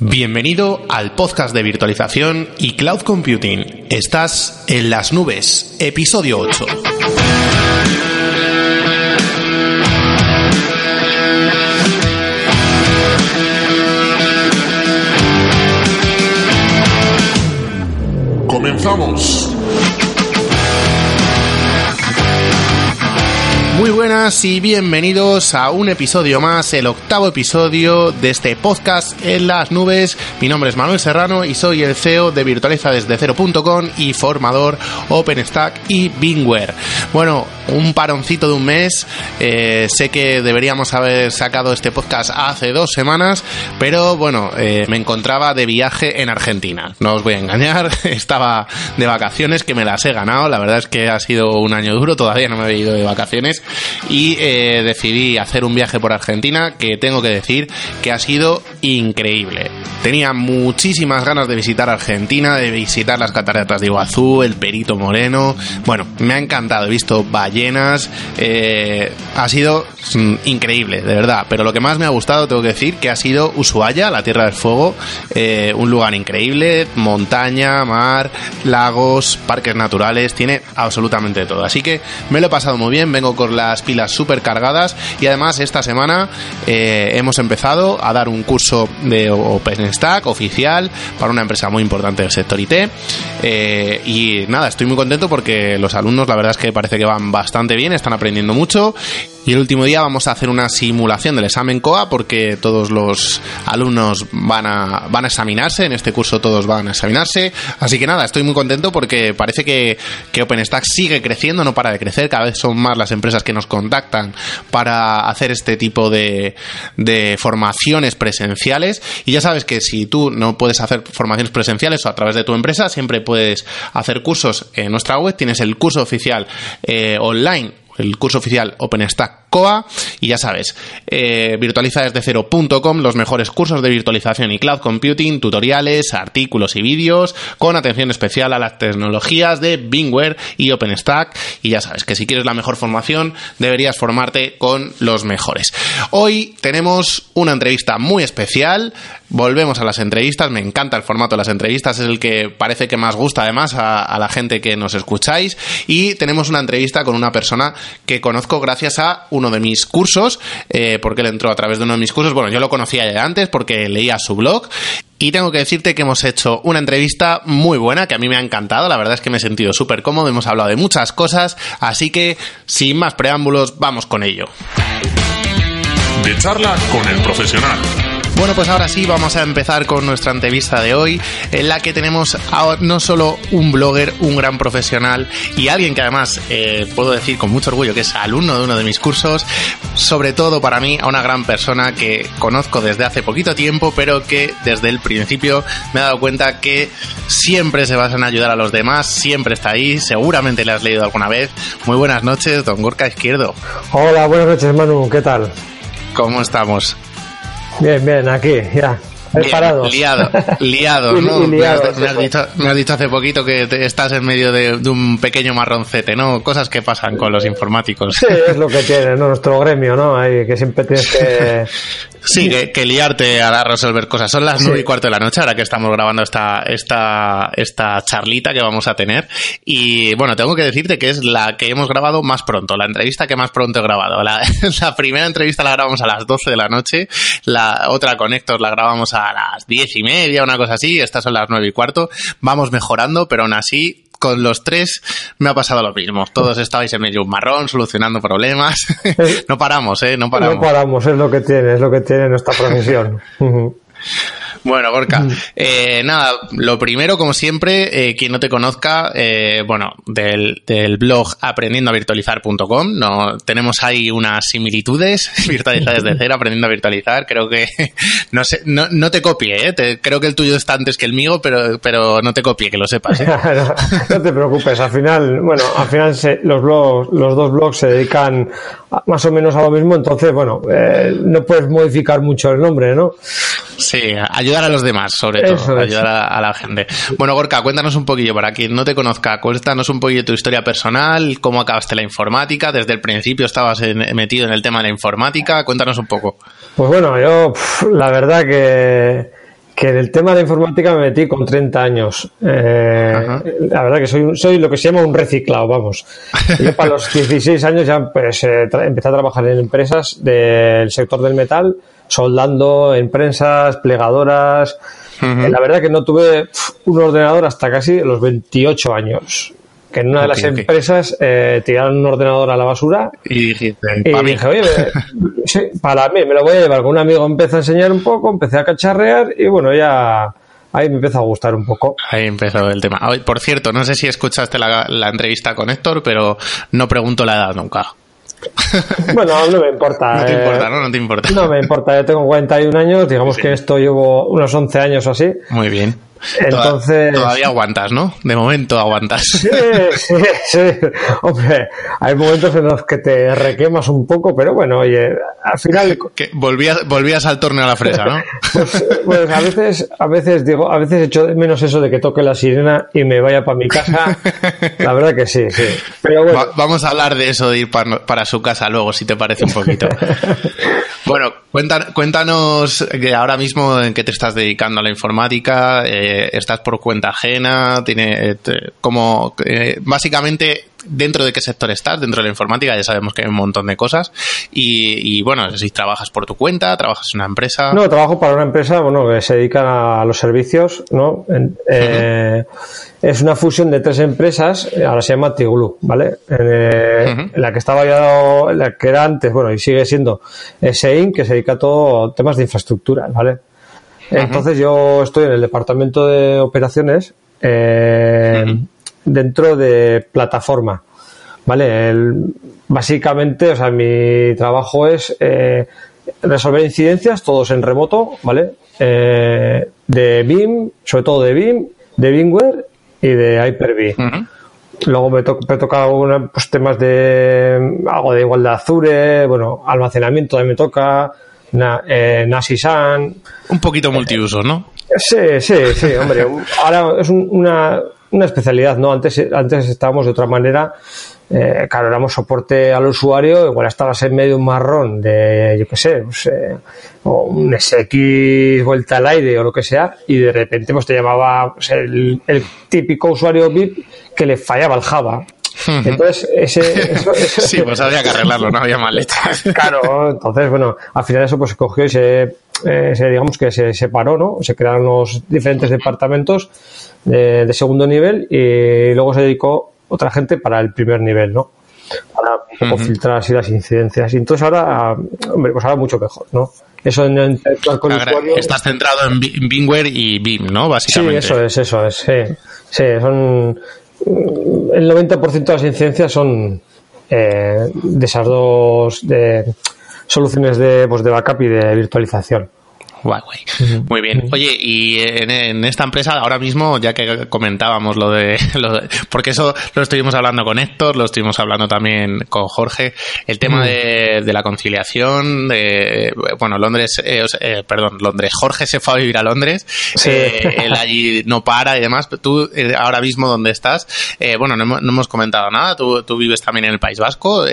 Bienvenido al podcast de virtualización y cloud computing. Estás en las nubes, episodio 8. Comenzamos. Muy buenas y bienvenidos a un episodio más, el octavo episodio de este podcast en las nubes. Mi nombre es Manuel Serrano y soy el CEO de Virtualiza desde cero.com y formador OpenStack y Bingware. Bueno, un paroncito de un mes. Eh, sé que deberíamos haber sacado este podcast hace dos semanas, pero bueno, eh, me encontraba de viaje en Argentina. No os voy a engañar, estaba de vacaciones que me las he ganado. La verdad es que ha sido un año duro, todavía no me he ido de vacaciones y eh, decidí hacer un viaje por Argentina que tengo que decir que ha sido increíble. Tenía muchísimas ganas de visitar Argentina, de visitar las cataratas de Iguazú, el Perito Moreno. Bueno, me ha encantado, he visto ballenas, eh, ha sido mm, increíble, de verdad. Pero lo que más me ha gustado, tengo que decir, que ha sido Ushuaia, la Tierra del Fuego, eh, un lugar increíble, montaña, mar, lagos, parques naturales, tiene absolutamente todo. Así que me lo he pasado muy bien, vengo con las pilas súper cargadas y además esta semana eh, hemos empezado a dar un curso de OpenStack oficial para una empresa muy importante del sector IT eh, y nada, estoy muy contento porque los alumnos la verdad es que parece que van bastante bien, están aprendiendo mucho y el último día vamos a hacer una simulación del examen COA porque todos los alumnos van a, van a examinarse, en este curso todos van a examinarse. Así que nada, estoy muy contento porque parece que, que OpenStack sigue creciendo, no para de crecer, cada vez son más las empresas que nos contactan para hacer este tipo de, de formaciones presenciales. Y ya sabes que si tú no puedes hacer formaciones presenciales o a través de tu empresa, siempre puedes hacer cursos en nuestra web. Tienes el curso oficial eh, online el curso oficial OpenStack COA y ya sabes, eh, virtualiza desde cero.com los mejores cursos de virtualización y cloud computing, tutoriales, artículos y vídeos con atención especial a las tecnologías de Bingware y OpenStack y ya sabes que si quieres la mejor formación deberías formarte con los mejores. Hoy tenemos una entrevista muy especial, volvemos a las entrevistas, me encanta el formato de las entrevistas, es el que parece que más gusta además a, la gente que nos escucháis y tenemos una entrevista con una persona que conozco gracias a uno de mis cursos, eh, porque él entró a través de uno de mis cursos. Bueno, yo lo conocía ya antes porque leía su blog. Y tengo que decirte que hemos hecho una entrevista muy buena, que a mí me ha encantado, la verdad es que me he sentido súper cómodo, hemos hablado de muchas cosas, así que sin más preámbulos, vamos con ello. De charla con el profesional. Bueno, pues ahora sí vamos a empezar con nuestra entrevista de hoy, en la que tenemos a no solo un blogger, un gran profesional y alguien que además eh, puedo decir con mucho orgullo que es alumno de uno de mis cursos, sobre todo para mí a una gran persona que conozco desde hace poquito tiempo, pero que desde el principio me he dado cuenta que siempre se basa en ayudar a los demás, siempre está ahí, seguramente le has leído alguna vez. Muy buenas noches, don Gorka Izquierdo. Hola, buenas noches Manu, ¿qué tal? ¿Cómo estamos? Bien, bien, aquí, ya. Bien, liado, liado, ¿no? Me, has, me, has dicho, me, has, dicho, hace poquito que te, estás en medio de, de, un pequeño marroncete, ¿no? Cosas que pasan con los informáticos. Sí, es lo que tiene ¿no? nuestro gremio, ¿no? Ahí, que siempre tienes que... Sí, que, que, liarte a resolver cosas. Son las nueve y cuarto de la noche, ahora que estamos grabando esta, esta, esta charlita que vamos a tener. Y bueno, tengo que decirte que es la que hemos grabado más pronto, la entrevista que más pronto he grabado. La, la primera entrevista la grabamos a las 12 de la noche, la otra con Héctor la grabamos a las diez y media, una cosa así, estas son las nueve y cuarto. Vamos mejorando, pero aún así con los tres me ha pasado lo mismo. Todos estabais en medio un marrón, solucionando problemas. no paramos, ¿eh? No paramos. No paramos, es lo que tiene, es lo que tiene nuestra profesión. Bueno, Gorka, eh, nada, lo primero, como siempre, eh, quien no te conozca, eh, bueno, del, del blog aprendiendoavirtualizar.com, no, tenemos ahí unas similitudes, virtualizar desde cero, aprendiendo a virtualizar, creo que, no sé, no, no te copie, te, creo que el tuyo está antes que el mío, pero, pero no te copie, que lo sepas. no, no, te preocupes, al final, bueno, al final se, los blogs, los dos blogs se dedican a, más o menos a lo mismo, entonces, bueno, no puedes modificar mucho el nombre, ¿no? Sí, ayudar a los demás, sobre todo, Eso ayudar a, a, la gente. Bueno, Gorka, cuéntanos un poquillo, para quien no te conozca, cuéntanos un poquillo tu historia personal, cómo acabaste la informática, desde el principio estabas en, metido en el tema de la informática, cuéntanos un poco. Pues bueno, yo, la verdad que, que en el tema de informática me metí con 30 años. Eh, la verdad que soy, soy lo que se llama un reciclado, vamos. Yo para los 16 años ya pues, eh, empecé a trabajar en empresas del sector del metal, soldando en prensas, plegadoras. La verdad que no tuve un ordenador hasta casi los 28 años que en una de las empresas eh, tiraron un ordenador a la basura y dijiste, y dije, oye, sí, para mí, me lo voy a llevar con un amigo, empecé a enseñar un poco, empecé a cacharrear y bueno, ya ahí me empezó a gustar un poco. Ahí empezó el tema. Por cierto, no sé si escuchaste la, la entrevista con Héctor, pero no pregunto la edad nunca. Bueno, no me importa. No te importa, ¿no? No te importa. No me importa, yo tengo 41 años, digamos que esto llevo unos 11 años o así. Muy bien. Entonces. Todavía aguantas, ¿no? De momento aguantas. Sí, sí, sí. Hombre, hay momentos en los que te requemas un poco, pero bueno, oye, al final. Que volvías, volvías al torneo a la fresa, ¿no? Pues, pues, a veces, a veces digo, a veces echo menos eso de que toque la sirena y me vaya para mi casa. La verdad que sí, sí. Pero bueno. vamos a hablar de eso de ir para, para su casa luego, si te parece un poquito. bueno, cuéntanos que ahora mismo en qué te estás dedicando a la informática. Eh, estás por cuenta ajena, tiene como eh, básicamente dentro de qué sector estás, dentro de la informática, ya sabemos que hay un montón de cosas. Y, bueno, si trabajas por tu cuenta, trabajas en una empresa. No, trabajo para una empresa bueno, que se dedica a los servicios, ¿no? Eh, es una fusión de tres empresas, ahora se llama Tiglu, ¿vale? En, la que estaba ya, la que era antes, bueno, y sigue siendo Sein, que se dedica a todo temas de infraestructura, ¿vale? Entonces yo estoy en el departamento de operaciones eh, dentro de plataforma. ¿Vale? básicamente, o sea, mi trabajo es eh, resolver incidencias, todos en remoto, ¿vale? Eh, de BIM, sobre todo de BIM, de VMware y de Hyper-V. Luego me, to me toca pues, temas de algo de igualdad Azure, bueno, almacenamiento también me toca, na, eh, Nasisan. Un poquito multiuso, ¿no? Sí, sí, sí, hombre. Ahora es una, una especialidad, ¿no? Antes, antes estábamos de otra manera. Eh, claro, éramos soporte al usuario, igual estabas en medio un marrón de, yo qué sé, pues, eh, o un SX vuelta al aire o lo que sea, y de repente pues te llamaba pues, el, el, típico usuario VIP que le fallaba el Java. Entonces, ese, eso, sí, pues había que arreglarlo, no había maleta. claro, entonces, bueno, al final eso pues se cogió y se, eh, se digamos que se separó, ¿no? Se crearon los diferentes departamentos de, de, segundo nivel y luego se dedicó otra gente para el primer nivel, ¿no? Para un poco uh -huh. filtrar así las incidencias. Y entonces ahora, hombre, pues ahora mucho mejor, ¿no? Eso en interactuar con Ahora, el usuario. Estás centrado en VMware y BIM, ¿no? Básicamente. Sí, eso es, eso es. Sí, sí son el 90% de las incidencias son eh, de esas dos de soluciones de, pues de backup y de virtualización. Guay. Muy bien. Oye, y en, en, esta empresa, ahora mismo, ya que comentábamos lo de, lo de, Porque eso lo estuvimos hablando con Héctor, lo estuvimos hablando también con Jorge. El tema de, de la conciliación, de. Bueno, Londres. Eh, eh, perdón, Londres. Jorge se fue a vivir a Londres. Sí. Eh, él allí no para y demás. Tú, ahora mismo, ¿dónde estás? bueno, no hemos, no hemos, comentado nada. Tú, tú, vives también en el País Vasco.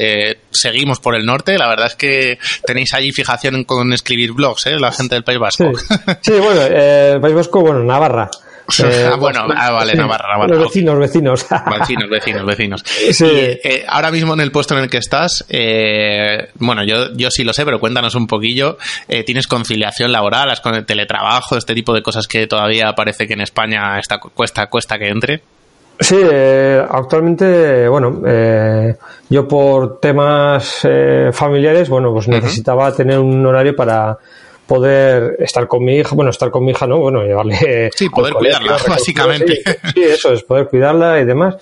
seguimos por el norte. La verdad es que tenéis allí fijación con escribir blogs, ¿eh? La gente del País Vasco. Sí, sí bueno, eh, País Vasco, bueno, Navarra. Eh, ah, bueno, ah, vale, Navarra, Navarra. Los vecinos, vecinos. Vecinos, vecinos, vecinos. Sí. Eh, ahora mismo en el puesto en el que estás, eh, bueno, yo, yo sí lo sé, pero cuéntanos un poquillo. Eh, ¿Tienes conciliación laboral, has con el teletrabajo, este tipo de cosas que todavía parece que en España está, cuesta, cuesta que entre? Sí, eh, actualmente, bueno, eh, yo por temas eh, familiares, bueno, pues necesitaba uh -huh. tener un horario para poder estar con mi hija, bueno, estar con mi hija, ¿no? Bueno, llevarle... Sí, poder cuidarla, básicamente. Sí, sí, eso es, poder cuidarla y demás.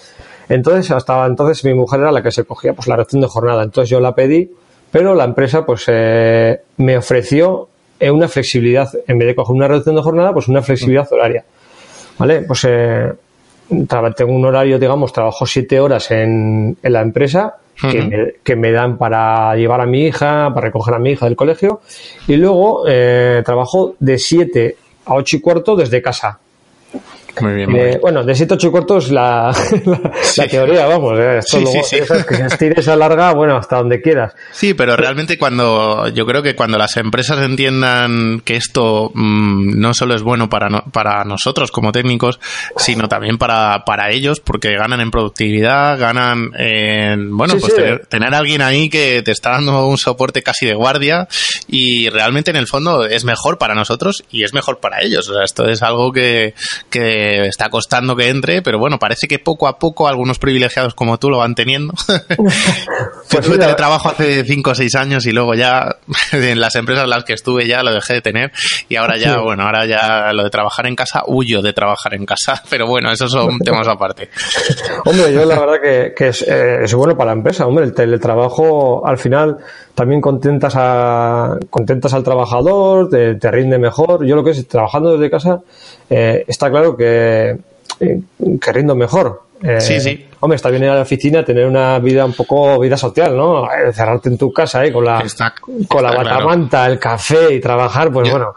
Entonces, hasta entonces mi mujer era la que se cogía pues la reacción de jornada. Entonces yo la pedí, pero la empresa pues eh, me ofreció eh, una flexibilidad, en vez de coger una reducción de jornada, pues una flexibilidad horaria. ¿Vale? Pues eh, tengo un horario, digamos, trabajo siete horas en, en la empresa, Uh -huh. que, me, que, me, dan para llevar a mi hija, para recoger a mi hija del colegio, y luego eh, trabajo de 7 a 8 y cuarto desde casa. Muy bien, muy bien. bueno, de siete ocho cortos la, la, la teoría, vamos. eh, esto Sí, luego, que si estires a larga, bueno, hasta donde quieras. Sí, pero realmente cuando yo creo que cuando las empresas entiendan que esto mm, no solo es bueno para, no- para nosotros como técnicos, sino también para, para ellos, porque ganan en productividad, ganan en, bueno, pues tener, tener a alguien ahí que te está dando un soporte casi de guardia y realmente en el fondo es mejor para nosotros y es mejor para ellos. O sea, esto es algo que, que está costando que entre, pero bueno, parece que poco a poco algunos privilegiados como tú lo van teniendo. Pues mira, teletrabajo hace 5 o 6 años y luego ya en las empresas en las que estuve ya lo dejé de tener y ahora ya, Sí. bueno, ahora ya lo de trabajar en casa, huyo de trabajar en casa, pero bueno, esos son temas aparte. Hombre, yo la verdad que, que es, eh, es bueno para la empresa. Hombre, el teletrabajo al final también contentas, a, contentas al trabajador, te, rinde mejor. Yo lo que es trabajando desde casa, eh, está claro que, eh, que rindo mejor. Eh, Sí, sí. Hombre, está bien ir a la oficina, tener una vida un poco vida social, ¿no? Eh, Cerrarte en tu casa ahí con la, Está- con la está claro. batamanta, el café y trabajar, pues Yo- bueno.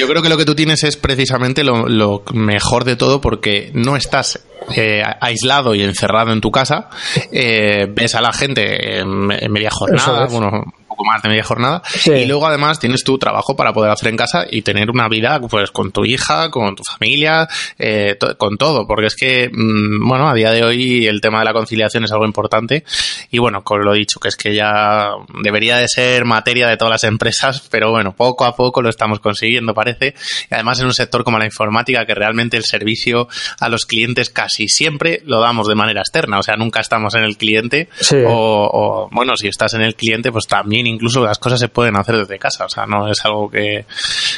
Yo creo que lo que tú tienes es precisamente lo, lo mejor de todo porque no estás eh, aislado y encerrado en tu casa, eh, ves a la gente en, media jornada, es. bueno, poco más de media jornada, Sí. y luego además tienes tu trabajo para poder hacer en casa y tener una vida pues con tu hija, con tu familia, eh, to- con todo, porque es que, mm, bueno, a día de hoy el tema de la conciliación es algo importante. Y bueno, con lo dicho, que es que ya debería de ser materia de todas las empresas, pero bueno, poco a poco lo estamos consiguiendo, parece, y además en un sector como la informática, que realmente el servicio a los clientes casi siempre lo damos de manera externa, o sea, nunca estamos en el cliente, Sí. o, o, bueno, si estás en el cliente, pues también incluso las cosas se pueden hacer desde casa, o sea, no es algo que,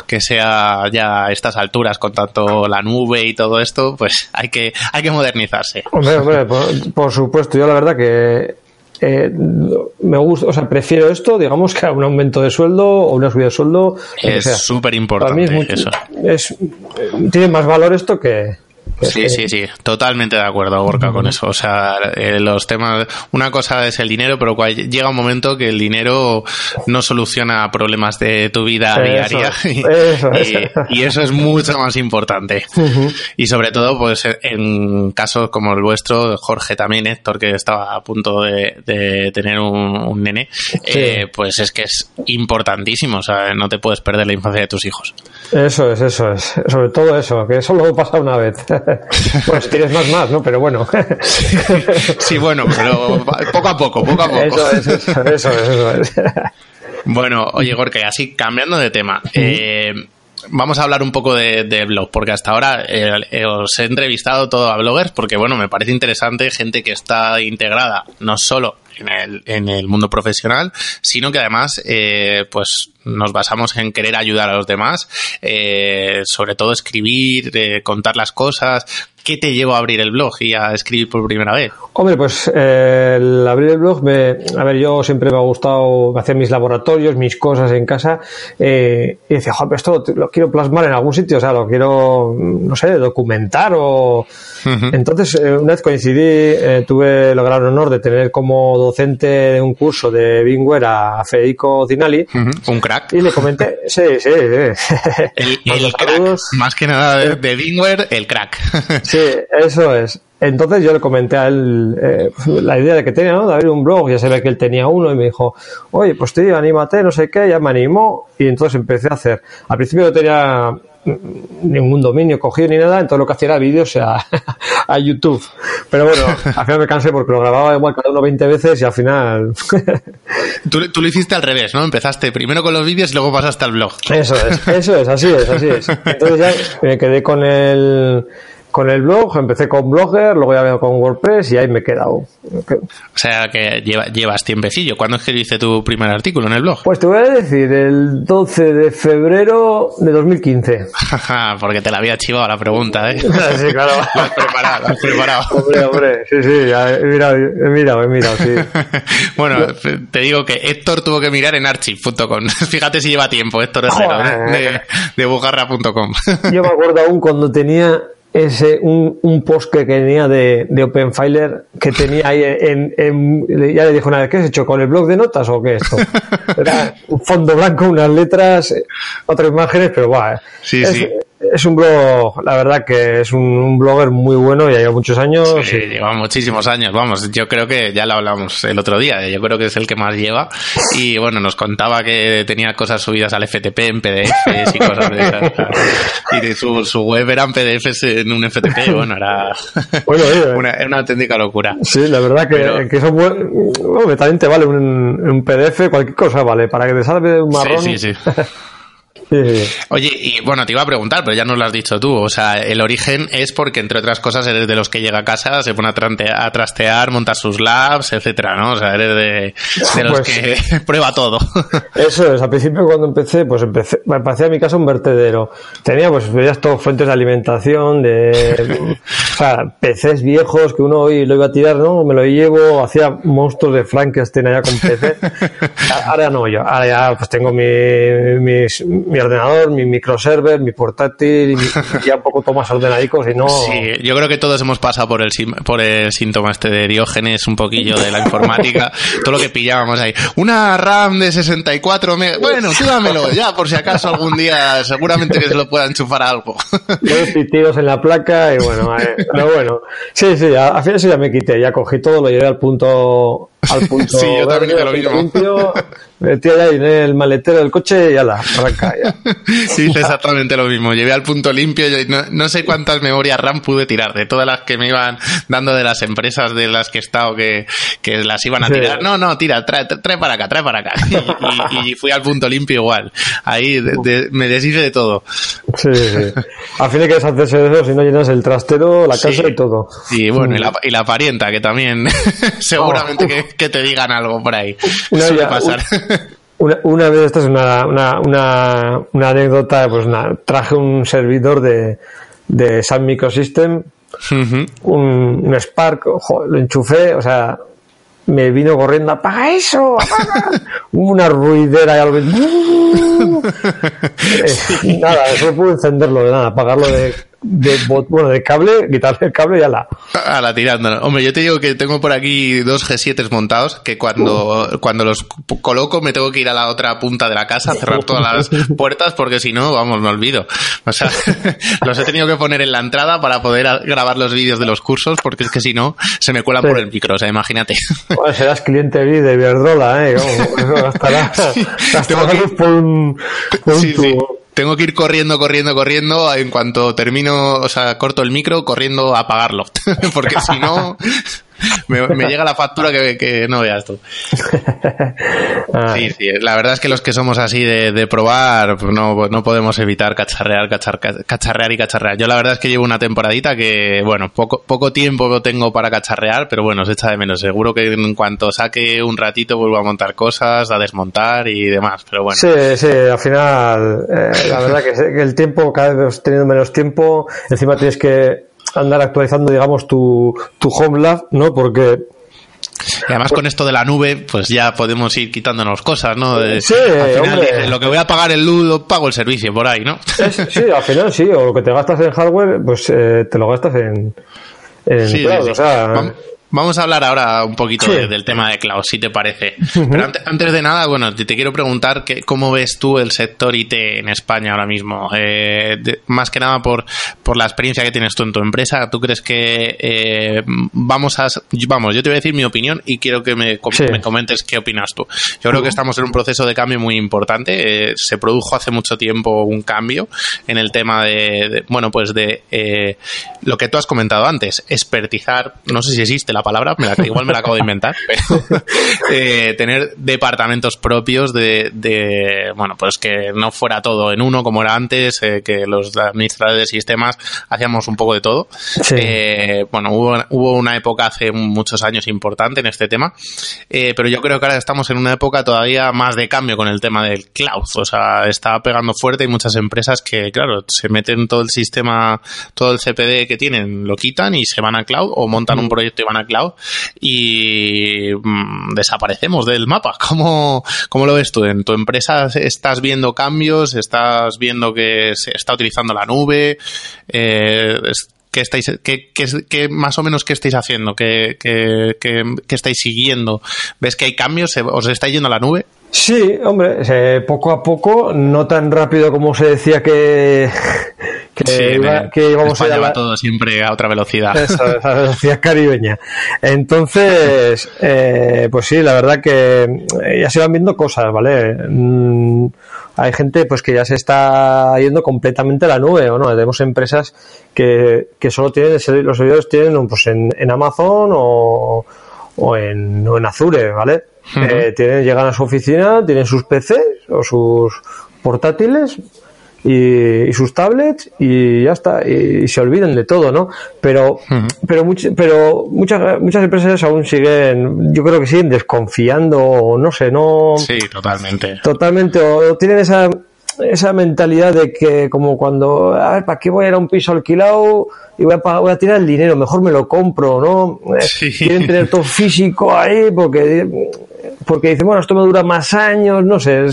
que sea ya a estas alturas con tanto la nube y todo esto, pues hay que, hay que modernizarse. Hombre, hombre, por, por supuesto. Yo la verdad que eh, me gusta, o sea, prefiero esto, digamos, que a un aumento de sueldo o una subida de sueldo. Es súper es importante eso. es- eh, tiene más valor esto que. Que- Sí, sí, sí, totalmente de acuerdo, Gorka, con eso. O sea, eh, los temas, una cosa es el dinero, pero llega un momento que el dinero no soluciona problemas de tu vida Eso, diaria y, eso, eso. y eso es mucho más importante. Y sobre todo, pues en casos como el vuestro, Jorge también, Héctor, que estaba a punto de, de tener un, un nene, eh, pues es que es importantísimo, o sea, no te puedes perder la infancia de tus hijos. Eso es, eso es. Sobre todo eso, que eso lo pasa una vez. bueno, si tienes más, más, ¿no? Pero bueno. Sí, bueno, pero poco a poco, poco a poco. eso es, eso, es, eso es. Bueno, oye, Gorka, así cambiando de tema, eh, vamos a hablar un poco de, de blog, porque hasta ahora eh, os he entrevistado todo a bloggers, porque bueno, me parece interesante gente que está integrada no solo en el, mundo profesional, sino que además, eh, pues nos basamos en querer ayudar a los demás, eh, sobre todo escribir, eh, contar las cosas. ¿Qué te llevó a abrir el blog y a escribir por primera vez? Hombre, pues eh, el abrir el blog, me, a ver, yo siempre me ha gustado hacer mis laboratorios, mis cosas en casa, eh, y decía, joder, esto lo, lo quiero plasmar en algún sitio, o sea, lo quiero, no sé, documentar o... Entonces, eh, una vez coincidí, eh, tuve el gran honor de tener como docente de un curso de Bingware a Federico Zinali, Un crack. y le comenté, sí, sí, sí. El, crack. Más que nada de, de Bingware, el crack. Sí, eso es. Entonces yo le comenté a él eh, la idea de que tenía, ¿no? De abrir un blog, ya se ve que él tenía uno y me dijo, oye, pues tío, anímate, no sé qué, ya me animó y entonces empecé a hacer. Al principio no tenía mm, ningún dominio cogido ni nada, entonces lo que hacía era vídeos a, a YouTube. Pero bueno, al final me cansé porque lo grababa igual cada uno 20 veces y al final... Tú, tú lo hiciste al revés, ¿no? Empezaste primero con los vídeos y luego pasaste al blog. Eso es, eso es, así es, así es. Entonces ya me quedé con el, con el blog, empecé con Blogger, luego ya con WordPress y ahí me he quedado. O sea que lleva- llevas tiempecillo. ¿Cuándo escribiste tu primer artículo en el blog? Pues te voy a decir, el 12 de febrero de 2015. Porque te la había chivado la pregunta, ¿eh? Sí, claro. Lo has preparado, lo has preparado. Hombre, hombre, sí, sí, ya he mirado, he mirado, he mirado, sí. bueno, te digo que Héctor tuvo que mirar en archive.com. Fíjate si lleva tiempo, Héctor Herrero, ¿eh? de, de bugarra.com. Yo me acuerdo aún cuando tenía ese un, un post que tenía de, de OpenFiler que tenía ahí en, en- ya le dijo una vez, ¿qué has hecho? ¿Con el blog de notas o qué es esto? Era un fondo blanco, unas letras, otras imágenes, pero guau, Sí, es- sí. Es un blog, la verdad que es un, blogger muy bueno, ya lleva muchos años. Sí, lleva muchísimos años, vamos, yo creo que ya lo hablamos el otro día, yo creo que es el que más lleva y bueno, nos contaba que tenía cosas subidas al FTP en PDFs y cosas de esas. Y de su, su web eran PDFs en un FTP, bueno, era una, una, auténtica locura. Sí, la verdad que, que eso también te vale un, un PDF, cualquier cosa vale, para que te salve un marrón. Sí, sí, sí. Oye, y bueno, te iba a preguntar, pero ya nos lo has dicho tú. O sea, el origen es porque, entre otras cosas, eres de los que llega a casa, se pone a, trastear, monta sus labs, etcétera, ¿no? O sea, eres de, los pues que prueba todo. Eso es, al principio cuando empecé, pues empecé, me parecía a mi casa un vertedero. Tenía, pues, veías todo fuentes de alimentación, de, o sea, PCs viejos que uno hoy lo iba a tirar, ¿no? Me lo llevo, hacía monstruos de Frankenstein allá con PC. Ahora no, yo, ahora ya, pues tengo mi, mis, mi ordenador, mi microserver, mi portátil, y ya un poco más ordenadico, si no... Sí, yo creo que todos hemos pasado por el, por el síntoma este de Diógenes, un poquillo de la informática, todo lo que pillábamos ahí. Una RAM de 64 megas, bueno, tú dámelo, ya, por si acaso algún día seguramente que se lo pueda enchufar a algo. Dos pitidos en la placa y bueno, pero bueno, sí, sí, al final sí ya me quité, ya cogí todo, lo llevé al punto al punto sí, yo también lo mismo. limpio, metí ahí en el maletero del coche y ya la arranca. Ya. Sí, exactamente lo mismo. Llevé al punto limpio y no, sé cuántas memorias RAM pude tirar de todas las que me iban dando de las empresas de las que he estado que, que las iban a tirar. No, no, tira, trae, trae para acá, trae para acá. Y, fui al punto limpio igual. Ahí me deshice de todo. Sí, sí. Al fin hay que deshacerse de eso si no llenas el trastero, la casa y todo. Y bueno, y la, y la parienta, que también seguramente que que te digan algo por ahí. Una, pasar. Una, vez, esta es una, una, una, anécdota, pues traje un servidor de, de Sun Microsystem, un, un, Spark, lo enchufé, o sea, me vino corriendo, apaga eso, apaga. una ruidera y algo. Eh, nada, eso pude encenderlo de nada, apagarlo de de bueno, de cable, quitarle el cable y a la. A la tirando. Hombre, yo te digo que tengo por aquí dos G7 montados que cuando, cuando los coloco me tengo que ir a la otra punta de la casa, cerrar todas las puertas porque si no, vamos, me olvido. O sea, los he tenido que poner en la entrada para poder grabar los vídeos de los cursos porque es que si no, se me cuelan por el micro, o sea, imagínate. Bueno, serás cliente de Iberdrola, eh. gastarás, por un, por un tubo tengo que ir corriendo, corriendo, corriendo. En cuanto termino, o sea, corto el micro, corriendo a apagarlo. Porque si no, me, llega la factura que, no veas tú. Sí, sí, la verdad es que los que somos así de, probar, pues no, no podemos evitar cacharrear, cacharrear y cacharrear. Yo la verdad es que llevo una temporadita que, bueno, poco, poco tiempo tengo para cacharrear, pero bueno, se echa de menos. Seguro que en cuanto saque un ratito vuelvo a montar cosas, a desmontar y demás, pero bueno. Sí, sí, al final, eh, la verdad que, que el tiempo, cada vez teniendo menos tiempo, encima tienes que andar actualizando, digamos, tu, tu home lab, ¿no? Porque y además con esto de la nube, pues ya podemos ir quitándonos cosas, ¿no? sí, lo que voy a pagar el luz, pago el servicio por ahí, ¿no? sí, al final sí, o lo que te gastas en hardware, pues eh, te lo gastas en, en cloud, o sea... Vamos a hablar ahora un poquito del tema de cloud, si te parece. Pero antes, de nada, bueno, te, quiero preguntar que, cómo ves tú el sector IT en España ahora mismo. Eh, más que nada por, por la experiencia que tienes tú en tu empresa. ¿Tú crees que eh, vamos a... Vamos, yo te voy a decir mi opinión y quiero que me, comentes qué opinas tú. Yo creo que estamos en un proceso de cambio muy importante. Eh, se produjo hace mucho tiempo un cambio en el tema de, bueno, pues de lo que tú has comentado antes, expertizar, no sé si existe la palabra, me igual me la acabo de inventar, pero eh, tener departamentos propios de, bueno, pues que no fuera todo en uno como era antes, eh, que los administradores de sistemas hacíamos un poco de todo. Eh, bueno, hubo, hubo una época hace muchos años importante en este tema, pero yo creo que ahora estamos en una época todavía más de cambio con el tema del cloud, o sea, está pegando fuerte y muchas empresas que, claro, se meten todo el sistema, todo el CPD que tienen, lo quitan y se van a cloud o montan un proyecto y van a y mm, desaparecemos del mapa. ¿Cómo, ¿Cómo lo ves tú? ¿En tu empresa estás viendo cambios? ¿Estás viendo que se está utilizando la nube? Eh, ¿Qué estáis, qué, qué, más o menos qué estáis haciendo? ¿Qué, qué, estáis siguiendo? ¿Ves que hay cambios? ¿Os estáis yendo a la nube? Sí, hombre, poco a poco, no tan rápido como se decía que, que, íbamos a ir todo siempre a otra velocidad. Eso, a velocidad caribeña. Entonces, eh, pues sí, la verdad que ya se van viendo cosas, ¿vale? Mm, hay gente pues que ya se está yendo completamente a la nube, ¿o no? Tenemos empresas que, que solo tienen los servidores tienen pues en, en Amazon o, o, en, o en Azure, ¿vale? Eh, tienen, llegan a su oficina, tienen sus PCs o sus portátiles y, sus tablets y ya está y, se olviden de todo no pero pero pero muchas muchas empresas aún siguen yo creo que siguen desconfiando no sé no sí totalmente totalmente o tienen esa esa mentalidad de que como cuando, a ver, ¿para qué voy a ir a un piso alquilado y voy a, voy a tirar el dinero? Mejor me lo compro, ¿no? Eh, quieren tener todo físico ahí porque porque dicen, bueno, esto me dura más años, no sé,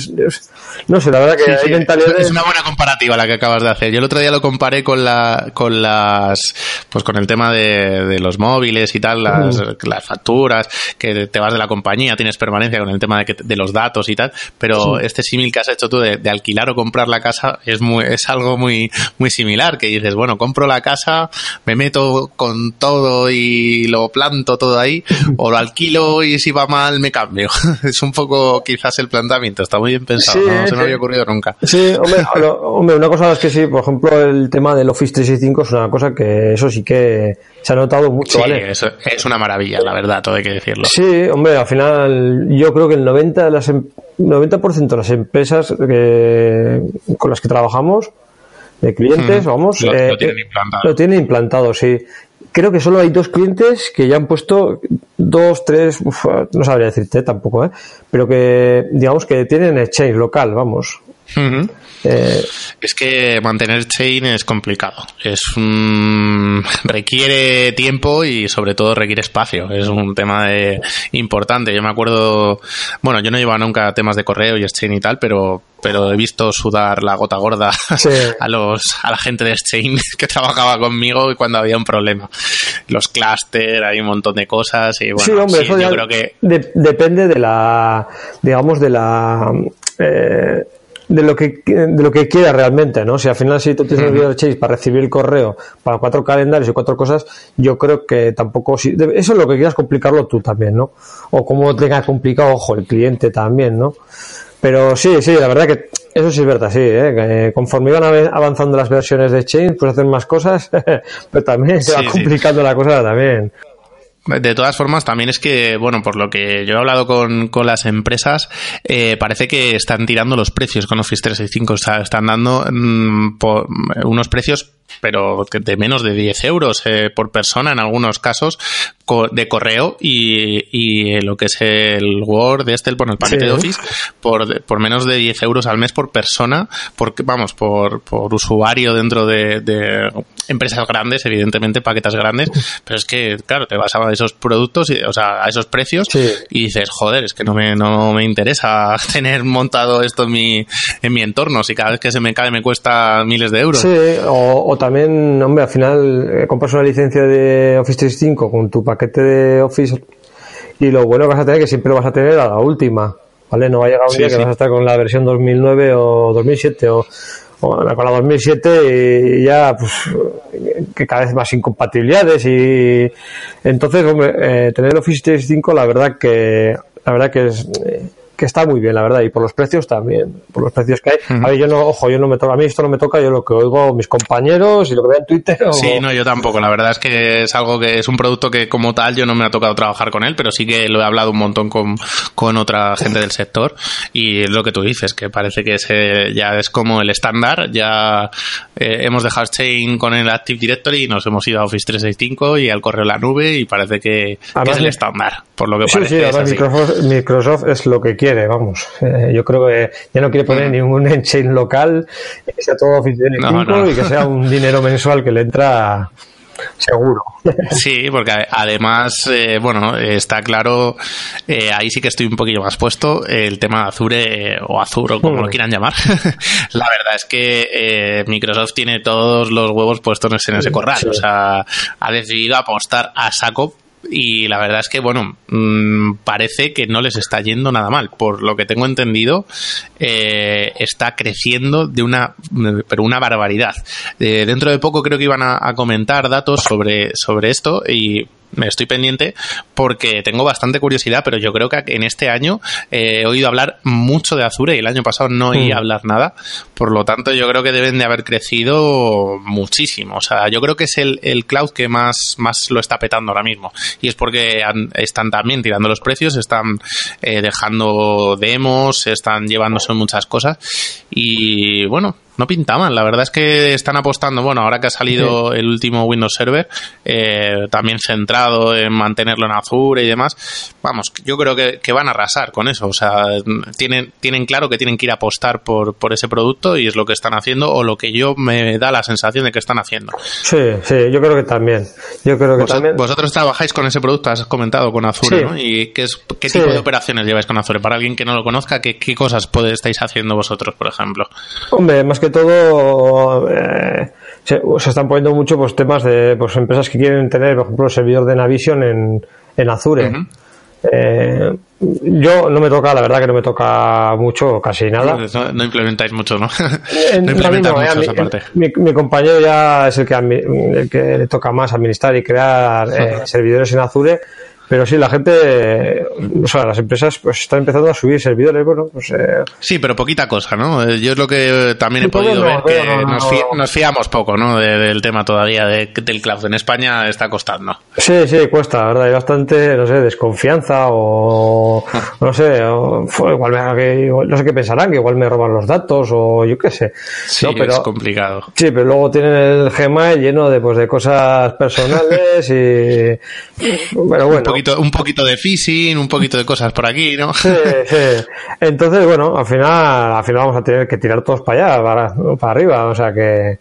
no sé, la verdad que hay mentalidades... Es una buena comparativa la que acabas de hacer. Yo el otro día lo comparé con la, con las, pues con el tema de, los móviles y tal, las, las, facturas, que te vas de la compañía, tienes permanencia con el tema de, de los datos y tal, pero este símil que has hecho tú de, alquilar o comprar la casa es muy, es algo muy, muy similar, que dices, bueno, compro la casa, me meto con todo y lo planto todo ahí, o lo alquilo y si va mal me cambio. es un poco quizás el planteamiento, está muy bien pensado, no se me había ocurrido nunca. Sí, hombre, una cosa es que sí, por ejemplo, el tema del Office 365 es una cosa que eso sí que se ha notado mucho, sí, Eso es una maravilla, la verdad, todo hay que decirlo. Sí, hombre, al final yo creo que el 90 de las 90% em, de las empresas que, con las que trabajamos de clientes, vamos, lo, eh, tienen implantado. Lo tienen implantado, sí creo que solo hay dos clientes que ya han puesto dos, tres, no sabría decirte tampoco, ¿eh? pero que digamos que tienen exchange local, vamos. Eh, es que mantener chain es complicado. Es requiere tiempo y sobre todo requiere espacio. Es un tema importante. Yo me acuerdo, bueno, yo no llevaba nunca temas de correo y exchange y tal, pero pero he visto sudar la gota gorda a los a la gente de Exchange que trabajaba conmigo y cuando había un problema. Los clusters, hay un montón de cosas y bueno, sí, hombre, eso yo creo que depende de la digamos de la eh, de lo que de lo que quiera realmente, ¿no? Si al final si tú tienes el Chase para recibir el correo para cuatro calendarios y cuatro cosas, yo creo que tampoco si, eso es lo que quieras complicarlo tú también, ¿no? O como tenga complicado, ojo, el cliente también, ¿no? Pero sí, sí, la verdad que eso sí es verdad, sí, ¿eh? que conforme iban avanzando las versiones de Chain, pues hacen más cosas, pero también se va complicando la cosa también. De todas formas, también es que, bueno, por lo que yo he hablado con, con las empresas, eh, parece que están tirando los precios con Office 365. O sea, están dando mm, por, unos precios pero de menos de 10 euros eh, por persona en algunos casos de correo y, y, lo que es el Word, este, bueno, el paquete de Office, por, por menos de 10 euros al mes por persona, porque, vamos, por, por usuario dentro de, de empresas grandes, evidentemente, paquetas grandes, pero es que, claro, te vas a esos productos, y, o sea, a esos precios y dices, joder, es que no me, no me interesa tener montado esto en mi, en mi entorno, si cada vez que se me cae me cuesta miles de euros. Sí, o, también, hombre, al final eh, compras una licencia de Office 365 con tu paquete de Office y lo bueno que vas a tener que siempre lo vas a tener a la última, ¿vale? No va a llegar un día que vas a estar con la versión 2009 o 2007 o, con la 2007 y ya pues que cada vez más incompatibilidades y entonces hombre eh, tener Office 365 la verdad que la verdad que es eh, que está muy bien, la verdad, y por los precios también, por los precios que hay. A ver, yo no, ojo, yo no me toca, a mí esto no me toca, yo lo que oigo mis compañeros y lo que veo en Twitter. Sí, no, yo tampoco, la verdad es que es algo que es un producto que como tal yo no me ha tocado trabajar con él, pero sí que lo he hablado un montón con, con otra gente del sector y es lo que tú dices, que parece que ese ya es como el estándar, ya eh, hemos dejado Chain con el Active Directory y nos hemos ido a Office 365 y al correo la nube y parece que, es el estándar, por lo que parece. Sí, Microsoft, Microsoft es lo que quiere vamos. Eh, yo creo que ya no quiere poner mm. ningún en local, que sea todo oficial y que sea un dinero mensual que le entra seguro. Sí, porque además, eh, bueno, está claro, eh, ahí sí que estoy un poquillo más puesto, el tema de Azure o Azure o como lo mm. quieran llamar. La verdad es que Microsoft tiene todos los huevos puestos en ese corral, o sea, ha decidido apostar a saco y la verdad es que, bueno, mm, parece que no les está yendo nada mal. Por lo que tengo entendido, eh, está creciendo de una, pero una barbaridad. Eh, dentro de poco creo que iban a, a comentar datos sobre, sobre esto y me estoy pendiente porque tengo bastante curiosidad, pero yo creo que en este año eh, he oído hablar mucho de Azure y el año pasado no oí Mm. hablar nada. Por lo tanto, yo creo que deben de haber crecido muchísimo. O sea, yo creo que es el, el cloud que más, más lo está petando ahora mismo. Y es porque han- están también tirando los precios, están eh, dejando demos, están llevándose muchas cosas. Y bueno, no pinta mal. La verdad es que están apostando, bueno, ahora que ha salido el último Windows Server, eh, también centrado en mantenerlo en Azure y demás, vamos, yo creo que, que van a arrasar con eso. O sea, tienen, tienen claro que tienen que ir a apostar por, por ese producto y es lo que están haciendo o lo que yo me da la sensación de que están haciendo. Sí, sí, yo creo que también. Yo creo que Vos- también. Vosotros trabajáis con ese producto, has comentado con Azure, Sí. ¿no? ¿Y qué, es, qué Sí. tipo de operaciones lleváis con Azure? Para alguien que no lo conozca, ¿qué, qué cosas puede, estáis haciendo vosotros, por ejemplo? Hombre, más que todo eh, se, se están poniendo mucho pues temas de pues empresas que quieren tener, por ejemplo, el servidor de Navision en, en Azure. Eh, yo no me toca, la verdad que no me toca mucho, casi nada. No, no implementáis mucho, ¿no? En- no implementáis eh, mucho esa mi, parte. mi- mi compañero ya es el que, el que le toca más administrar y crear eh, servidores en Azure, pero sí, la gente, eh, o sea, las empresas pues están empezando a subir servidores, bueno, pues eh, Sí, pero poquita cosa, ¿no? Eh, Yo es lo que también he podido no, ver, que no, nos, no. fi- nos fiamos poco, ¿no? De- del tema todavía de- del cloud. En España está costando. Sí, sí, cuesta, la ¿verdad? Hay bastante, no sé, desconfianza o, no sé, o, igual me, no sé qué pensarán, que igual me roban los datos o yo qué sé. Sí, pero, es complicado. sí, pero luego tienen el Gmail lleno de, pues, de cosas personales y, pero bueno. Poquito, un poquito de phishing, un poquito de cosas por aquí, ¿no? Entonces, bueno, al final, al final vamos a tener que tirar todos para allá, para, para arriba, o sea que,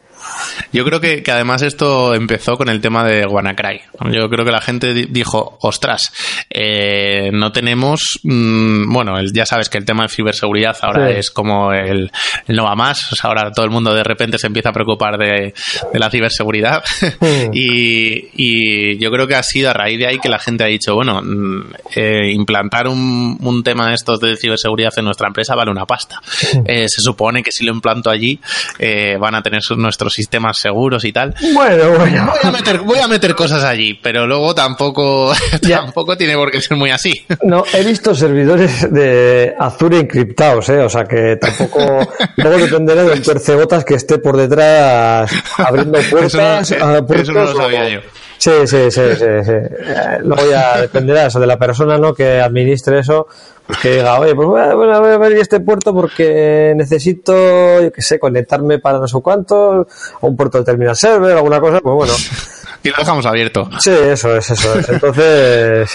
Yo creo que, que además esto empezó con el tema de WannaCry. Yo creo que la gente di- dijo, ostras, eh, no tenemos, mm, bueno, el- ya sabes que el tema de ciberseguridad ahora Sí. es como el, el no va más, o sea, ahora todo el mundo de repente se empieza a preocupar de, de la ciberseguridad y, y yo creo que ha sido a raíz de ahí que la gente ha dicho, bueno, mm, eh, implantar un, un tema de estos de ciberseguridad en nuestra empresa vale una pasta. Eh, se supone que si lo implanto allí eh, van a tener sus- sistemas seguros y tal. bueno, bueno. Voy a meter, voy a meter cosas allí, pero luego tampoco, tampoco tiene por qué ser muy así. No, he visto servidores de Azure encriptados, ¿eh? O sea que tampoco. Luego dependerá del tuercebotas que esté por detrás abriendo puertas. Eso no- a eso no lo o- sabía yo. Sí, sí, sí, sí. sí. Eh, Luego ya dependerá eso de la persona, ¿no? Que administre eso. Pues que diga, oye, pues voy a, voy a abrir este puerto porque necesito, yo qué sé, conectarme para no sé cuánto, a un puerto de terminal server, alguna cosa, pues bueno. Y lo dejamos abierto. Sí, eso es, eso es. Entonces.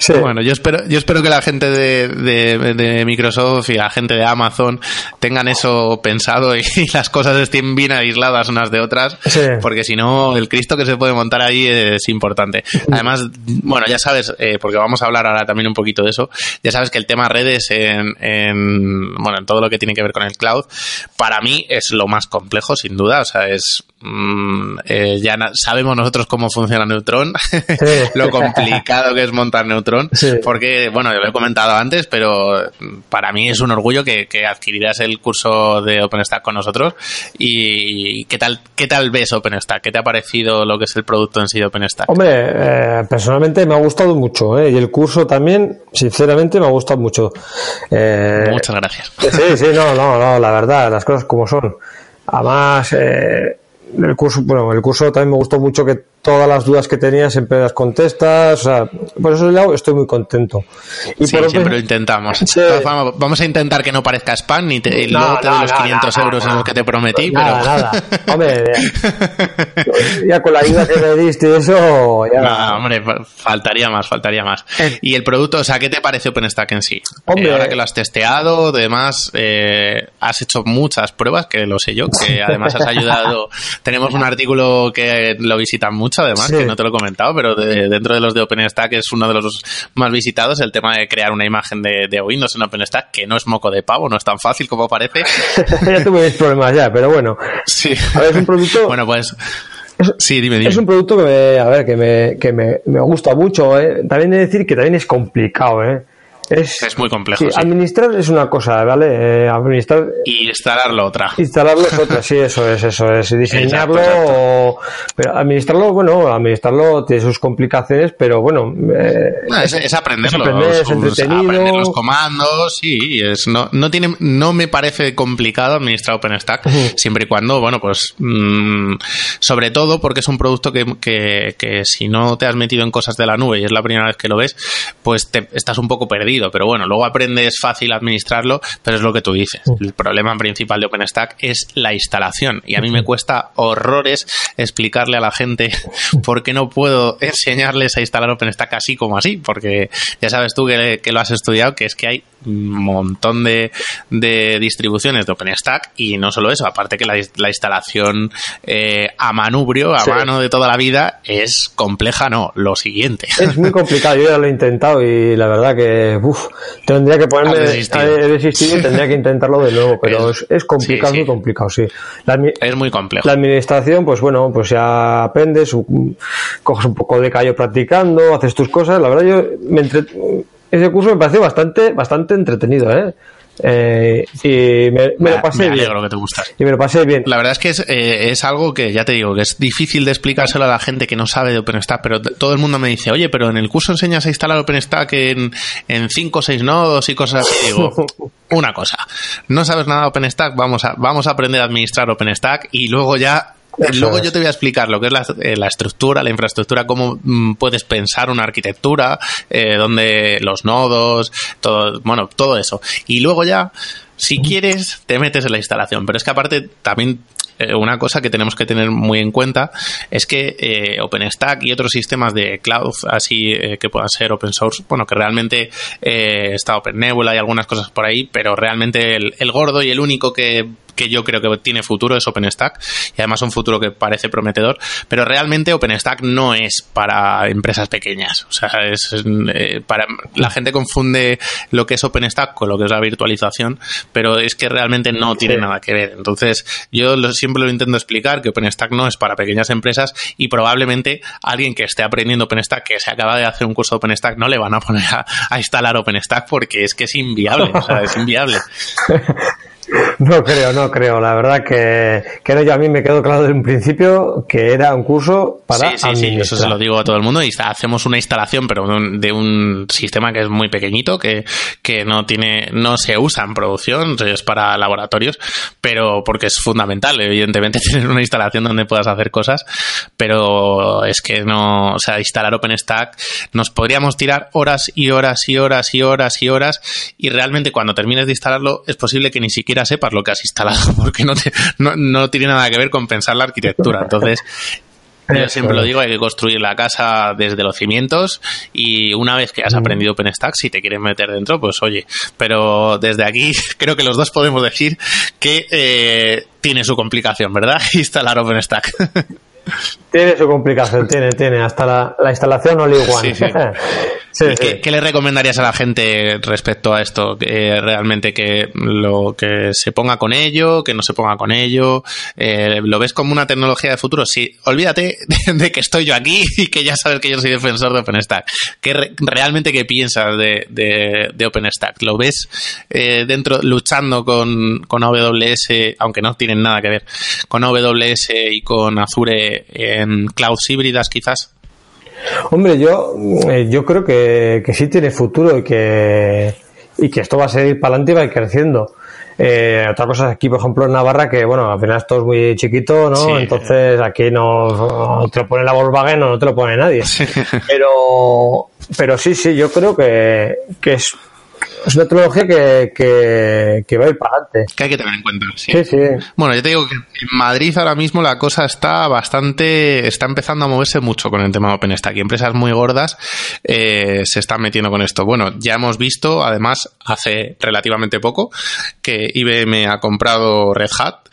Sí. Bueno, yo espero, yo espero que la gente de, de- de Microsoft y la gente de Amazon tengan eso pensado y, las cosas estén bien aisladas unas de otras, Sí. porque si no, el Cristo que se puede montar ahí es importante. Además, bueno, ya sabes, eh, porque vamos a hablar ahora también un poquito de eso, ya sabes que el tema redes en, en, bueno, en todo lo que tiene que ver con el cloud, para mí es lo más complejo, sin duda, o sea, es, mm, eh, ya na- sabemos nosotros cómo funciona Neutron, lo complicado que es montar Neutron, Sí. porque, bueno, yo lo he comentado antes, pero para mí es un orgullo que, que adquirirás el curso de OpenStack con nosotros. ¿Y qué tal, qué tal ves OpenStack? ¿Qué te ha parecido lo que es el producto en sí de OpenStack? Hombre, eh, personalmente me ha gustado mucho, ¿eh? y el curso también, sinceramente, me ha gustado mucho. Eh, Muchas gracias. Sí, sí, no, no, no, la verdad, las cosas como son. Además, eh, el curso, bueno, el curso también me gustó mucho que todas las dudas que tenía siempre las contestas, o sea, por eso estoy muy contento. Y Sí, siempre lo intentamos. Sí. Vamos a intentar que no parezca spam ni te- y No, luego te doy los no, 500 no, euros en los que te prometí, nada, pero... nada. Hombre, ya con la ayuda que me diste y eso, ya. Hombre, fa- faltaría más, faltaría más. Eh. Y el producto, o sea, ¿qué te parece OpenStack en sí? Hombre. Eh, ahora que lo has testeado, además, eh, has hecho muchas pruebas, que lo sé yo, que además has ayudado. Tenemos un artículo que lo visitan mucho, además, Sí. que no te lo he comentado, pero de- dentro de los de OpenStack es uno de los más visitados, el tema de crear una imagen de, de Windows en OpenStack, que no es moco de pavo, no es tan fácil como parece. ya tuve mis problemas ya, pero bueno. Sí. A ver, es un producto- Bueno, pues Es, sí, dime, dime. Es un producto que me, a ver, que me, que me, me gusta mucho. ¿eh? También he de decir que también es complicado. ¿eh? Es, muy complejo. Sí, Administrar es una cosa, ¿vale? Eh, administrar. Y instalarlo otra. Instalarlo es otra, sí, eso es, eso es. Diseñarlo, pero administrarlo, bueno, administrarlo tiene sus complicaciones, pero bueno. Eh, es, aprenderlo. Es, aprender los comandos, sí, es, no, no, tiene, no me parece complicado administrar OpenStack, siempre y cuando, bueno, pues, mm, sobre todo porque es un producto que, que, que si no te has metido en cosas de la nube y es la primera vez que lo ves, pues te, estás un poco perdido pero bueno, luego aprendes fácil administrarlo, pero es lo que tú dices. El problema principal de OpenStack es la instalación y a mí me cuesta horrores explicarle a la gente por qué no puedo enseñarles a instalar OpenStack así como así, porque ya sabes tú que, lo has estudiado, que es que hay un montón de, distribuciones de OpenStack y no solo eso, aparte que la, instalación eh, a manubrio, a mano de toda la vida, es compleja, no, lo siguiente. Es muy complicado, yo ya lo he intentado y la verdad que uf, tendría que ponerme a desistir. y tendría que intentarlo de nuevo, pero es, complicado, muy complicado, sí. es muy complejo. La administración, pues bueno, pues ya aprendes, coges un poco de callo practicando, haces tus cosas. La verdad, yo me ese curso me pareció bastante, bastante entretenido, ¿eh? Eh, y me, lo pasé me bien. que te Y me lo pasé bien. La verdad es que eh, es, algo que ya te digo, que es difícil de explicárselo a la gente que no sabe de OpenStack, pero todo el mundo me dice, oye, pero en el curso enseñas a instalar OpenStack en, en 5 o 6 nodos y cosas así. Digo, una cosa, no sabes nada de OpenStack, vamos a, vamos a aprender a administrar OpenStack y luego ya Luego yo te voy a explicar lo que es la, eh, estructura, la infraestructura, cómo mm, puedes pensar una arquitectura, eh, donde los nodos, todo, bueno, todo eso. Y luego ya, si quieres, te metes en la instalación. Pero es que aparte también eh, una cosa que tenemos que tener muy en cuenta es que eh, OpenStack y otros sistemas de cloud, así eh, que puedan ser open source, bueno, que realmente está OpenNebula y algunas cosas por ahí, pero realmente el, gordo y el único que que yo creo que tiene futuro es OpenStack y además un futuro que parece prometedor, pero realmente OpenStack no es para empresas pequeñas, o sea, es para la gente confunde lo que es OpenStack con lo que es la virtualización, pero es que realmente no tiene nada que ver. Entonces, yo lo, siempre lo intento explicar, que OpenStack no es para pequeñas empresas y probablemente alguien que esté aprendiendo OpenStack, que se acaba de hacer un curso de OpenStack, no le van a poner a, instalar OpenStack porque es que es inviable, o sea, es inviable. No creo, no creo. La verdad que, que yo a mí me quedó claro desde un principio que era un curso para. Sí, sí, sí, eso se lo digo a todo el mundo. Y hacemos una instalación, pero de un sistema que es muy pequeñito, que, que no tiene, no se usa en producción, es para laboratorios, pero porque es fundamental, evidentemente, tener una instalación donde puedas hacer cosas, pero es que no, o sea, instalar OpenStack, nos podríamos tirar horas y horas y horas y horas y horas, y realmente cuando termines de instalarlo, es posible que ni siquiera sepas lo que has instalado, porque no, no, tiene nada que ver con pensar la arquitectura. Entonces, yo siempre lo digo, hay que construir la casa desde los cimientos y una vez que has aprendido OpenStack, si te quieres meter dentro, pues oye, pero desde aquí creo que los dos podemos decir que eh, tiene su complicación, ¿verdad? Instalar OpenStack. Tiene su complicación, tiene, tiene. Hasta la, la instalación all igual. ¿Qué, le recomendarías a la gente respecto a esto? realmente que lo que se ponga con ello, que no se ponga con ello. Eh, ¿Lo ves como una tecnología de futuro? Sí, olvídate de, que estoy yo aquí y que ya sabes que yo soy defensor de OpenStack. ¿Qué realmente qué piensas de, de, OpenStack? ¿Lo ves eh, dentro luchando con, con AWS, aunque no tienen nada que ver, con AWS y con Azure en clouds híbridas quizás? Hombre, yo, eh, yo creo que, sí tiene futuro y que, y que esto va a seguir para adelante y va a ir creciendo. Eh, otra cosa es aquí, por ejemplo, en Navarra, que bueno, al final esto es muy chiquito, ¿no? Entonces aquí no, te lo pone la Volkswagen o no te lo pone nadie. Pero, pero sí, sí, yo creo que, que es es una tecnología que, que, va a ir para adelante. Que hay que tener en cuenta, sí. Sí, Bueno, yo te digo que en Madrid ahora mismo la cosa está bastante, está empezando a moverse mucho con el tema de OpenStack y empresas muy gordas eh, se están metiendo con esto. Bueno, ya hemos visto, además, hace relativamente poco, que IBM ha comprado Red Hat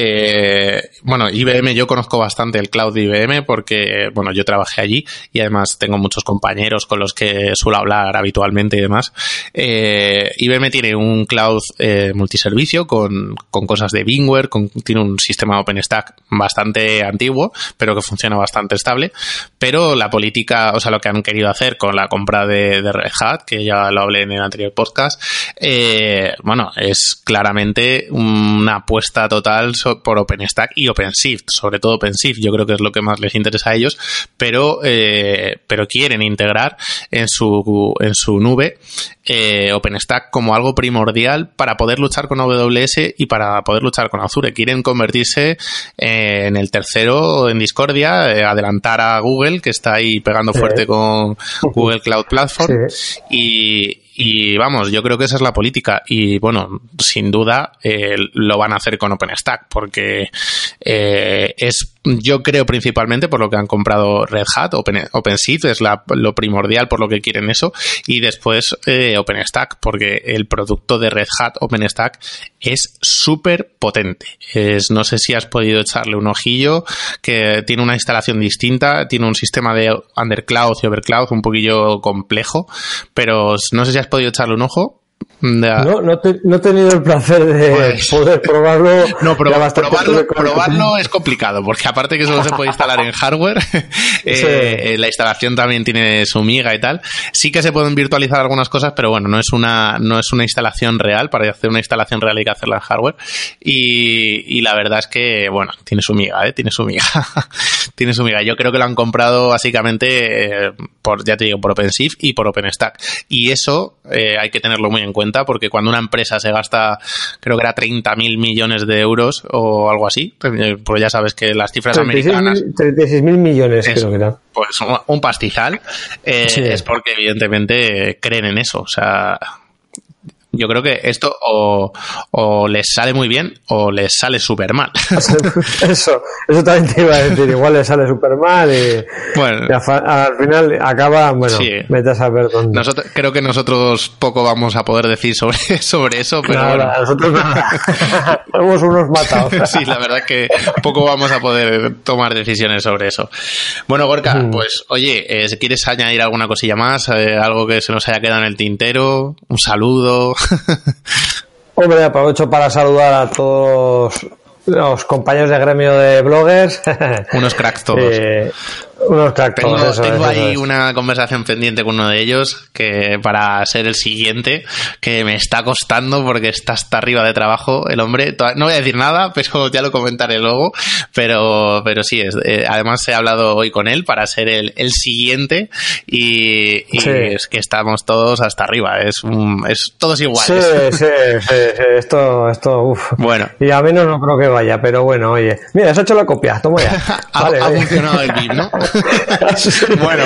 eh, bueno, IBM, yo conozco bastante el cloud de IBM porque, bueno, yo trabajé allí y además tengo muchos compañeros con los que suelo hablar habitualmente y demás. Eh, IBM tiene un cloud eh, multiservicio con, con, cosas de VMware, con, tiene un sistema OpenStack bastante antiguo, pero que funciona bastante estable. Pero la política, o sea, lo que han querido hacer con la compra de, de Red Hat, que ya lo hablé en el anterior podcast, eh, bueno, es claramente una apuesta total por OpenStack y OpenShift, sobre todo OpenShift, yo creo que es lo que más les interesa a ellos, pero, eh, pero quieren integrar en su, en su nube eh, OpenStack como algo primordial para poder luchar con AWS y para poder luchar con Azure. Quieren convertirse en el tercero en discordia, eh, adelantar a Google, que está ahí pegando fuerte con Google Cloud Platform, y, y vamos, yo creo que esa es la política. Y bueno, sin duda eh, lo van a hacer con OpenStack, porque eh, es, yo creo principalmente por lo que han comprado Red Hat, Open, OpenShift es lo primordial por lo que quieren eso, y después eh, OpenStack, porque el producto de Red Hat, OpenStack, es súper potente. No sé si has podido echarle un ojillo, que tiene una instalación distinta, tiene un sistema de undercloud y overcloud un poquillo complejo, pero no sé si has podido echarle un ojo. No, no, no, he tenido el placer de pues, poder probarlo. No, probarlo, probarlo es complicado, porque aparte que solo se puede instalar en hardware, eh, la instalación también tiene su miga y tal. Sí que se pueden virtualizar algunas cosas, pero bueno, no es una, no es una instalación real. Para hacer una instalación real hay que hacerla en hardware. Y, y la verdad es que, bueno, tiene su miga, ¿eh? Tiene su miga. tiene su miga. Yo creo que lo han comprado básicamente eh, por, ya te digo, por OpenShift y por OpenStack. Y eso eh, hay que tenerlo muy en cuenta porque cuando una empresa se gasta, creo que era 30.000 millones de euros o algo así, pues ya sabes que las cifras 36 americanas... 36.000 millones creo que era. Pues un pastizal, eh, es porque evidentemente creen en eso, o sea yo creo que esto o, o, les sale muy bien o les sale súper mal. Eso, eso también te iba a decir. Igual les sale súper mal y, bueno, al final acaba, bueno, sí. vete a saber dónde. Nosotros, creo que nosotros poco vamos a poder decir sobre, sobre eso, pero nada, bueno. Nosotros nada. Somos unos matados. sí, la verdad que poco vamos a poder tomar decisiones sobre eso. Bueno, Gorka, mm. pues oye, eh, si quieres añadir alguna cosilla más, eh, algo que se nos haya quedado en el tintero, un saludo. Hombre, aprovecho para saludar a todos los compañeros de gremio de bloggers. Unos cracks todos. Eh, unos tengo, eso, tengo ahí una conversación pendiente con uno de ellos que para ser el siguiente, que me está costando porque está hasta arriba de trabajo el hombre. No voy a decir nada, pero ya lo comentaré luego. Pero, pero sí, es, eh, además he hablado hoy con él para ser el, el siguiente y, y sí. es que estamos todos hasta arriba. Es, un, es todos iguales. Sí, sí, sí, sí, esto, esto, uff. Bueno. Y a menos no creo que vaya, pero bueno, oye. Mira, has hecho la copia, toma ya. ha, vale, ha funcionado el BIM, ¿no? bueno,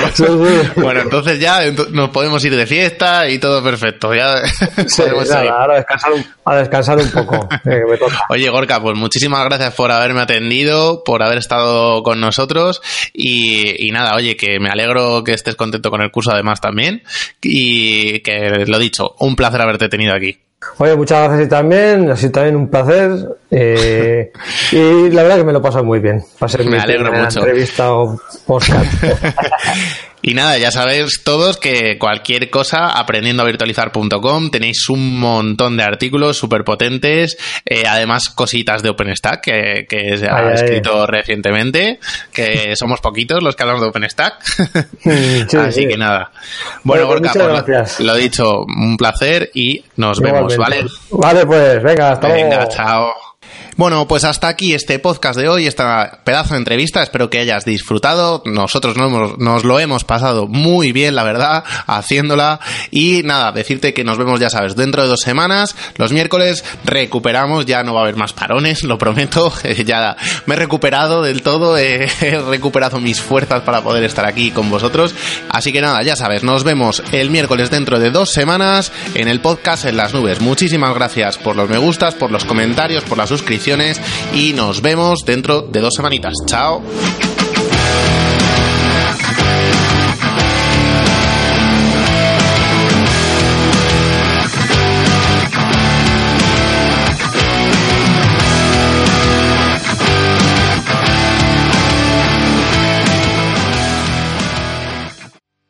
bueno, entonces ya nos podemos ir de fiesta y todo perfecto. Ya sí, nada, ahora descansar un, a descansar un poco. Eh, me toca. Oye, Gorka, pues muchísimas gracias por haberme atendido, por haber estado con nosotros y, y, nada, oye, que me alegro que estés contento con el curso además también y que lo dicho, un placer haberte tenido aquí. Oye, muchas gracias y también, así también un placer. Eh, y la verdad que me lo paso muy bien. Va a ser me alegro mucho. entrevista o podcast. Y nada, ya sabéis todos que cualquier cosa, aprendiendo a virtualizar.com, tenéis un montón de artículos súper potentes, eh, además cositas de OpenStack que, que se ha ay, escrito ay. recientemente, que somos poquitos los que hablamos de OpenStack. Sí, Así sí. que nada. Bueno, bueno pues Gorka, pues, lo dicho, un placer y nos vemos, ¿vale? Vale, pues venga, hasta Venga, luego. chao. Bueno, pues hasta aquí este podcast de hoy, esta pedazo de entrevista. Espero que hayas disfrutado. Nosotros nos, hemos, lo hemos pasado muy bien, la verdad, haciéndola. Y nada, decirte que nos vemos, ya sabes, dentro de dos semanas. Los miércoles recuperamos, ya no va a haber más parones, lo prometo. ya me he recuperado del todo, he, he recuperado mis fuerzas para poder estar aquí con vosotros. Así que nada, ya sabes, nos vemos el miércoles dentro de dos semanas en el podcast en las nubes. Muchísimas gracias por los me gustas, por los comentarios, por la suscripción y nos vemos dentro de dos semanitas. Chao.